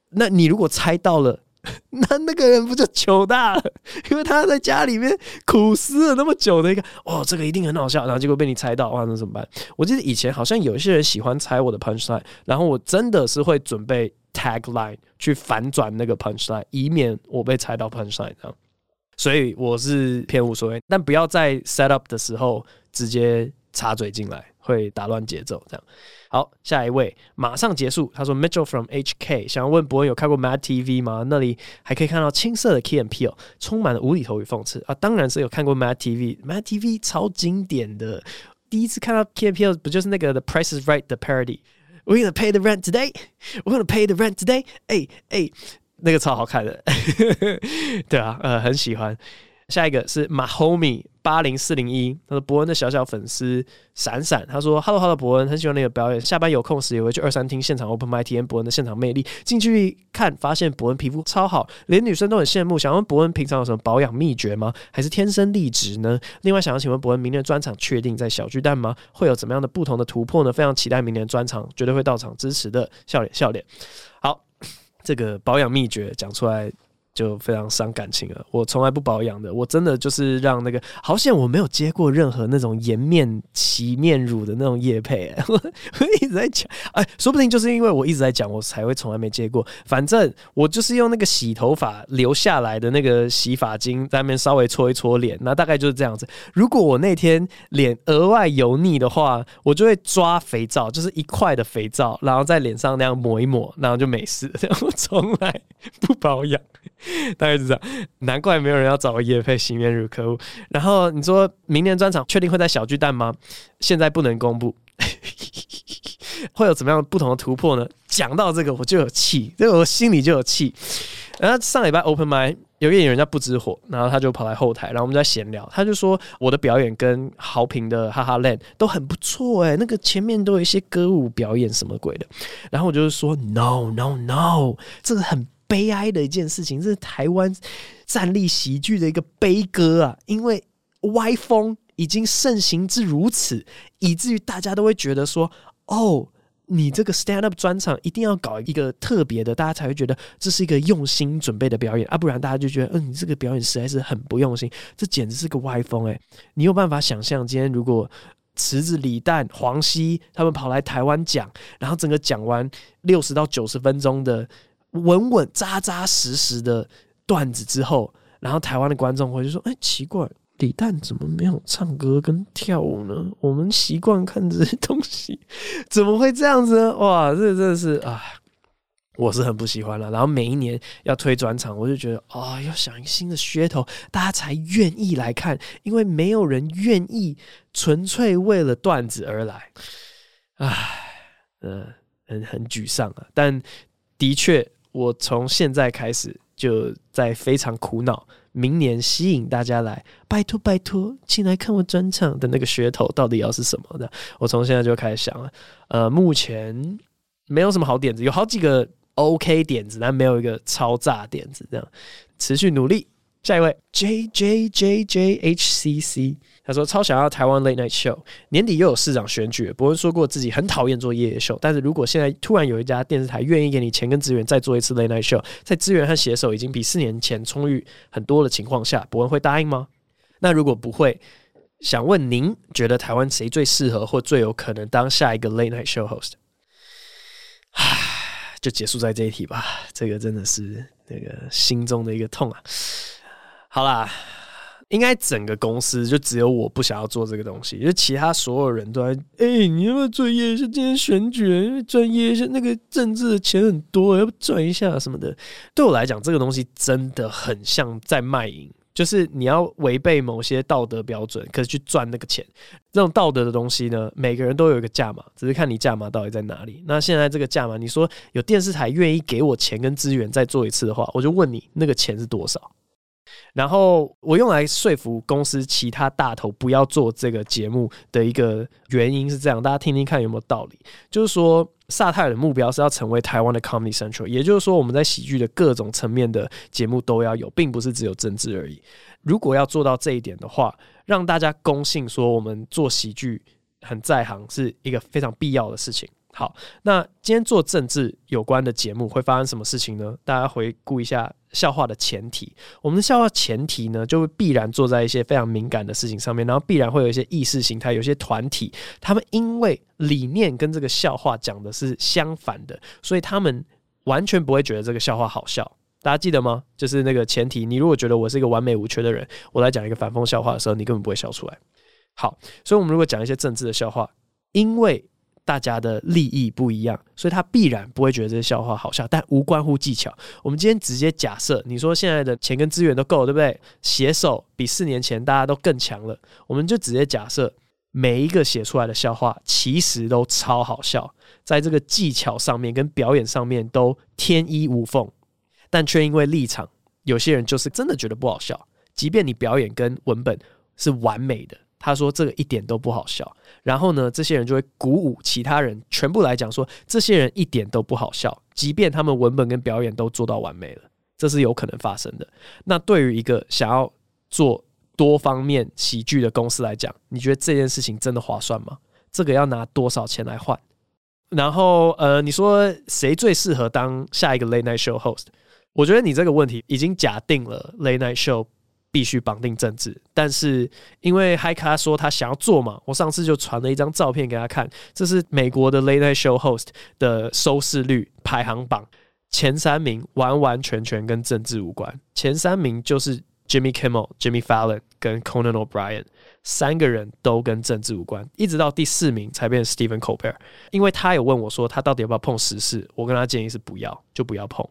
那你如果猜到了，那那个人不就糗大了？因为他在家里面苦思了那么久的一个，哦，这个一定很好笑，然后结果被你猜到，哇，那怎么办？我记得以前好像有一些人喜欢猜我的 punchline，然后我真的是会准备 tagline 去反转那个 punchline，以免我被猜到 punchline 这样。所以我是偏无所谓，但不要在 set up 的时候直接插嘴进来，会打乱节奏这样。好，下一位马上结束。他说：“Mitchell from HK 想要问博恩有看过 Mad TV 吗？那里还可以看到青涩的 Key and Peele，充满了无厘头与讽刺啊！当然是有看过 Mad TV。Mad TV 超经典的，第一次看到 Key and Peele 不就是那个 The Price is Right 的 parody？We're gonna pay the rent today. We're gonna pay the rent today. 哎哎，那个超好看的，对啊，呃，很喜欢。”下一个是 Mahomi 八零四零一，他说博恩的小小粉丝闪闪，他说 Hello Hello 博恩，很喜欢那个表演，下班有空时也会去二三厅现场 Open Mic 体验博恩的现场魅力。进去看发现博恩皮肤超好，连女生都很羡慕。想问博恩平常有什么保养秘诀吗？还是天生丽质呢？另外想要请问博恩明年专场确定在小巨蛋吗？会有怎么样的不同的突破呢？非常期待明年专场，绝对会到场支持的，笑脸笑脸。好，这个保养秘诀讲出来。就非常伤感情了。我从来不保养的，我真的就是让那个好险我没有接过任何那种颜面洗面乳的那种液配、我我一直在讲，哎，说不定就是因为我一直在讲，我才会从来没接过。反正我就是用那个洗头发留下来的那个洗发精在那边稍微搓一搓脸，那大概就是这样子。如果我那天脸额外油腻的话，我就会抓肥皂，就是一块的肥皂，然后在脸上那样抹一抹，然后就没事。我从来不保养。大概是这样，难怪没有人要找我业配洗面乳，可恶。然后你说明年专场确定会在小巨蛋吗？现在不能公布，会有怎么样不同的突破呢？讲到这个我就有气，这个我心里就有气。然后上礼拜 Open Mic 有个演员叫不知火，然后他就跑来后台，然后我们在闲聊，他就说我的表演跟豪平的哈哈 land 都很不错哎，那个前面都有一些歌舞表演什么鬼的。然后我就是说 No No No，这个很。悲哀的一件事情，这是台湾站立喜剧的一个悲歌啊！因为歪风已经盛行至如此，以至于大家都会觉得说：“哦，你这个 stand up 专场一定要搞一个特别的，大家才会觉得这是一个用心准备的表演啊！不然大家就觉得，嗯，你这个表演实在是很不用心，这简直是个歪风诶、你有办法想象，今天如果池子、李诞、黄西他们跑来台湾讲，然后整个讲完六十到九十分钟的。稳稳扎扎实实的段子之后，然后台湾的观众会就说：“哎、奇怪，李诞怎么没有唱歌跟跳舞呢？我们习惯看这些东西，怎么会这样子呢？哇，这真的是啊，我是很不喜欢了。然后每一年要推专场，我就觉得啊、哦，要想一个新的噱头，大家才愿意来看，因为没有人愿意纯粹为了段子而来。唉，嗯、很很沮丧啊。但的确。我从现在开始就在非常苦恼，明年吸引大家来，拜托拜托，请来看我专场的那个噱头到底要是什么的？我从现在就开始想了，呃，目前没有什么好点子，有好几个 OK 点子，但没有一个超炸点子，这样持续努力。下一位 J J J J H C C，他说超想要台湾 Late Night Show，年底又有市长选举，博恩说过自己很讨厌做夜夜秀，但是如果现在突然有一家电视台愿意给你钱跟资源再做一次 Late Night Show，在资源和携手已经比四年前充裕很多的情况下，博恩会答应吗？那如果不会，想问您觉得台湾谁最适合或最有可能当下一个 Late Night Show Host？唉，就结束在这一题吧，这个真的是那个心中的一个痛啊。好啦。应该整个公司就只有我不想要做这个东西，就其他所有人都在哎、你要不要做业？就今天选举，专业是那个政治的钱很多，要不赚一下什么的。对我来讲，这个东西真的很像在卖淫，就是你要违背某些道德标准，可是去赚那个钱。这种道德的东西呢，每个人都有一个价码，只是看你价码到底在哪里。那现在这个价码，你说有电视台愿意给我钱跟资源再做一次的话，我就问你，那个钱是多少？然后我用来说服公司其他大头不要做这个节目的一个原因是这样，大家听听看有没有道理？就是说，萨泰尔的目标是要成为台湾的 Comedy Central，也就是说，我们在喜剧的各种层面的节目都要有，并不是只有政治而已。如果要做到这一点的话，让大家公信说我们做喜剧很在行，是一个非常必要的事情。好，那今天做政治有关的节目会发生什么事情呢？大家回顾一下笑话的前提。我们的笑话前提呢，就会必然坐在一些非常敏感的事情上面，然后必然会有一些意识形态，有些团体，他们因为理念跟这个笑话讲的是相反的，所以他们完全不会觉得这个笑话好笑。大家记得吗？就是那个前提。你如果觉得我是一个完美无缺的人，我来讲一个反讽笑话的时候，你根本不会笑出来。好，所以我们如果讲一些政治的笑话，因为大家的利益不一样，所以他必然不会觉得这些笑话好笑，但无关乎技巧。我们今天直接假设，你说现在的钱跟资源都够，对不对？写手比四年前大家都更强了，我们就直接假设每一个写出来的笑话其实都超好笑，在这个技巧上面跟表演上面都天衣无缝，但却因为立场，有些人就是真的觉得不好笑，即便你表演跟文本是完美的。他说这个一点都不好笑，然后呢，这些人就会鼓舞其他人，全部来讲说这些人一点都不好笑，即便他们文本跟表演都做到完美了，这是有可能发生的。那对于一个想要做多方面喜剧的公司来讲，你觉得这件事情真的划算吗？这个要拿多少钱来换？然后呃，你说谁最适合当下一个 Late Night Show host？我觉得你这个问题已经假定了 Late Night Show。必须绑定政治，但是因为嗨咖说他想要做嘛，我上次就传了一张照片给他看，这是美国的 Late Night Show host 的收视率排行榜，前三名完完全全跟政治无关，前三名就是 Jimmy Kimmel、Jimmy Fallon 跟 Conan O'Brien，三个人都跟政治无关，一直到第四名才变成 Stephen Colbert，因为他有问我说他到底要不要碰时事，我跟他建议是不要，就不要碰。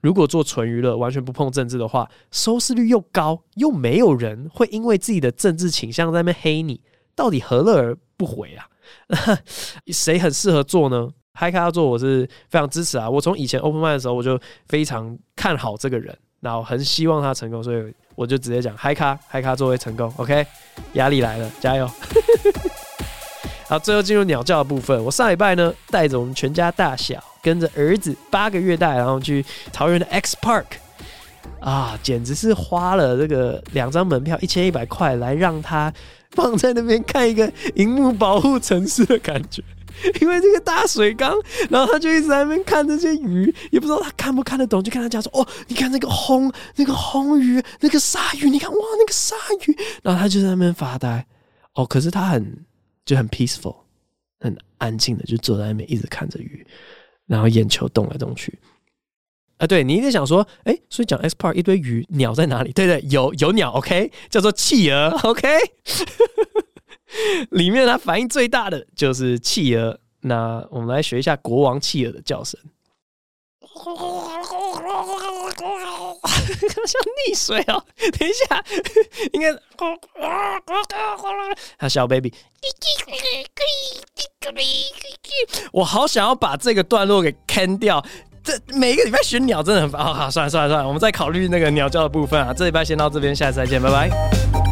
如果做纯娱乐，完全不碰政治的话，收视率又高，又没有人会因为自己的政治倾向在那边黑你，到底何乐而不为啊？谁很适合做呢？嗨咖要做，我是非常支持啊！我从以前 Open m i n d 的时候，我就非常看好这个人，然后很希望他成功，所以我就直接讲嗨咖，嗨咖作为成功，OK？压力来了，加油！好，最后进入鸟叫的部分。我上礼拜呢，带着我们全家大小，跟着儿子八个月大，然后去桃园的 X Park 啊，简直是花了这个两张门票一千一百块来让他放在那边看一个萤幕保护城市的感觉。因为这个大水缸，然后他就一直在那边看这些鱼，也不知道他看不看得懂，就跟他讲说：“哦，你看那个红那个红鱼，那个鲨鱼，你看哇，那个鲨鱼。”然后他就在那边发呆。哦，可是他很。就很 peaceful，很安静的，就坐在那边一直看着鱼，然后眼球动来动去。啊，对，你一直想说，哎、所以讲 S Part 一堆鱼，鸟在哪里？对对，有有鸟，OK，叫做企鹅，OK。里面它反应最大的就是企鹅。那我们来学一下国王企鹅的叫声。像溺水哦！等一下，应该啊小 baby，我好想要把这个段落给坑掉。这每一个礼拜选鸟真的很烦。啊，好，算了算了算了，我们再考虑那个鸟叫的部分啊。这礼拜先到这边，下次再见，拜拜。